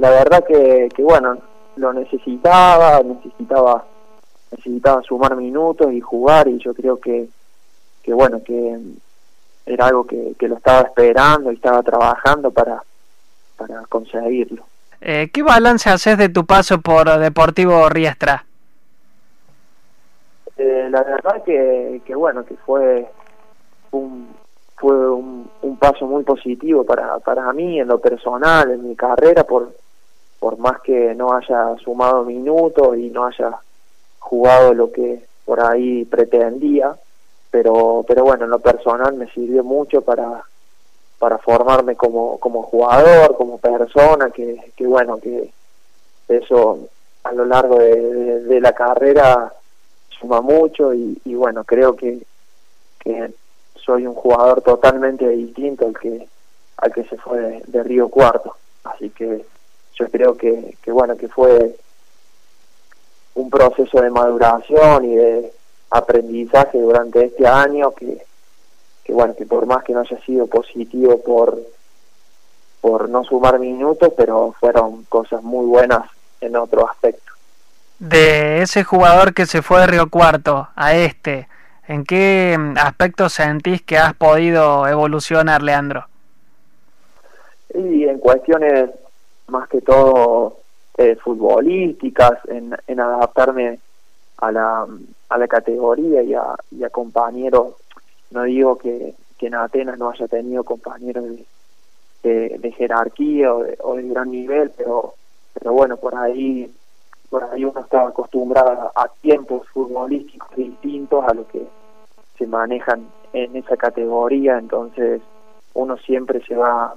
la verdad que, que bueno, lo necesitaba, necesitaba necesitaba sumar minutos y jugar y yo creo que, que bueno, que era algo que, que lo estaba esperando y estaba trabajando para, para conseguirlo. Eh, ¿Qué balance haces de tu paso por Deportivo Riestra? Eh, la verdad que, que bueno, que fue un, fue un, un, paso muy positivo para, para mí en lo personal, en mi carrera, por, por más que no haya sumado minutos y no haya jugado lo que por ahí pretendía, pero, pero bueno, en lo personal me sirvió mucho para, para formarme como, como jugador, como persona, que, que bueno, que eso a lo largo de, la carrera suma mucho y bueno, creo que, que soy un jugador totalmente distinto al que al que se fue de, Río Cuarto. Así que yo creo que, que bueno que fue un proceso de maduración y de aprendizaje durante este año que, que bueno que por más que no haya sido positivo por por no sumar minutos pero fueron cosas muy buenas en otro aspecto de ese jugador que se fue de Río Cuarto a este ¿En qué aspectos sentís que has podido evolucionar, Leandro? Y en cuestiones todo eh, futbolísticas, en, adaptarme a la, a la categoría y a, a compañeros. No digo que, en Atenas no haya tenido compañeros de, jerarquía o de, o de, gran nivel, pero, pero bueno, por ahí por ahí uno estaba acostumbrado a tiempos futbolísticos distintos a lo que se manejan en esa categoría, entonces uno siempre se va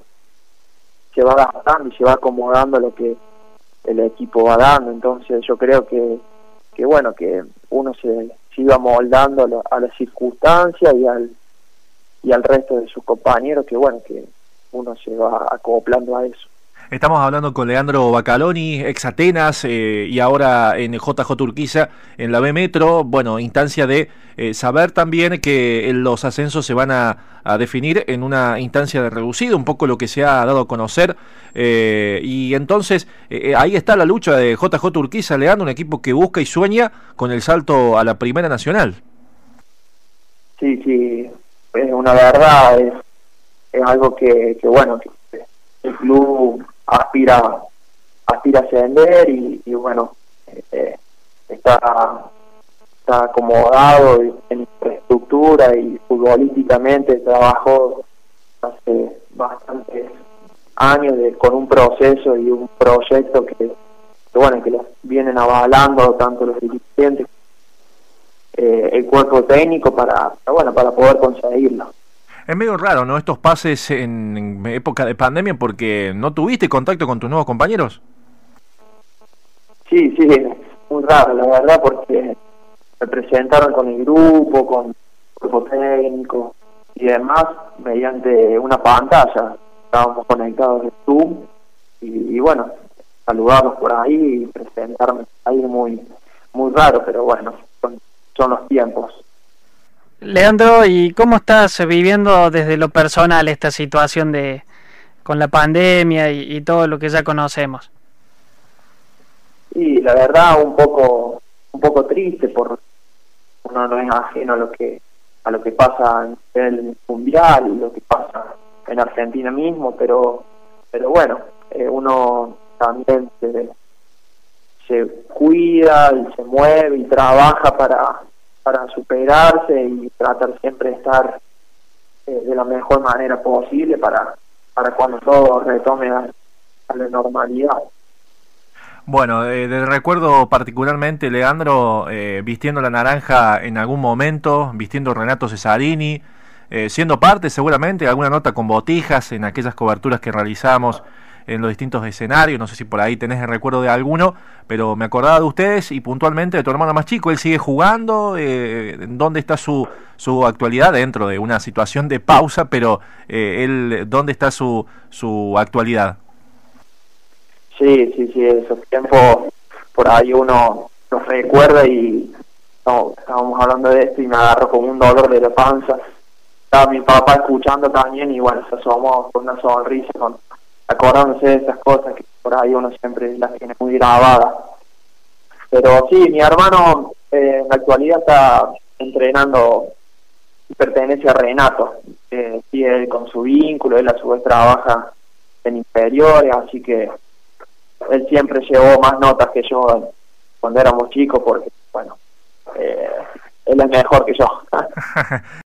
se va adaptando y se va acomodando lo que el equipo va dando, entonces yo creo que, que bueno, que uno se, se iba moldando a, la, a las circunstancias y al, y al resto de sus compañeros, que bueno, que uno se va acoplando a eso. Estamos hablando con Leandro Bacaloni, ex Atenas eh, y ahora en JJ Turquiza, en la B Metro. Bueno, instancia de eh, saber también que los ascensos se van a, definir en una instancia de reducido, un poco lo que se ha dado a conocer. Eh, y entonces eh, ahí está la lucha de JJ Turquiza, Leandro, un equipo que busca y sueña con el salto a la Primera Nacional. Sí, sí, es una verdad, es, algo que, bueno, el club aspira aspira a ascender y, bueno eh, está está acomodado en infraestructura y futbolísticamente trabajó hace bastantes años de, con un proceso y un proyecto que, bueno que vienen avalando tanto los dirigentes eh, el cuerpo técnico para bueno para poder conseguirlo es medio raro, ¿no? Estos pases en, época de pandemia porque no tuviste contacto con tus nuevos compañeros. Sí, sí, muy raro, la verdad, porque me presentaron con el grupo, con el grupo técnico y demás mediante una pantalla. Estábamos conectados de Zoom y, bueno, saludarlos por ahí y presentarme ahí muy, muy raro, pero bueno, son los tiempos. Leandro, ¿y cómo estás viviendo desde lo personal esta situación de con la pandemia y, todo lo que ya conocemos? Y la verdad un poco un poco triste por uno no es ajeno a lo que a lo que pasa en el mundial y lo que pasa en Argentina mismo, pero pero bueno, eh, uno también se, se cuida y se mueve y trabaja para para superarse y tratar siempre de estar eh, de la mejor manera posible para, para cuando todo retome a, la normalidad. Bueno, eh, recuerdo particularmente, Leandro, eh, vistiendo la naranja en algún momento, vistiendo Renato Cesarini, eh, siendo parte seguramente de alguna nota con botijas en aquellas coberturas que realizamos en los distintos escenarios, no sé si por ahí tenés el recuerdo de alguno, pero me acordaba de ustedes y puntualmente de tu hermano más chico, él sigue jugando, eh, ¿dónde está su, su actualidad dentro de una situación de pausa, pero eh, él, ¿dónde está su, su actualidad? Sí, sí, sí, esos tiempos por ahí uno los recuerda y no, estábamos hablando de esto y me agarro con un dolor de la panza. Estaba mi papá escuchando también y bueno, se asomó con una sonrisa con acordándose de esas cosas que por ahí uno siempre las tiene muy grabadas. Pero sí, mi hermano eh, en la actualidad está entrenando, pertenece a Renato, eh, él con su vínculo, él a su vez trabaja en inferiores, así que él siempre llevó más notas que yo cuando éramos chicos, porque, bueno, eh, él es mejor que yo.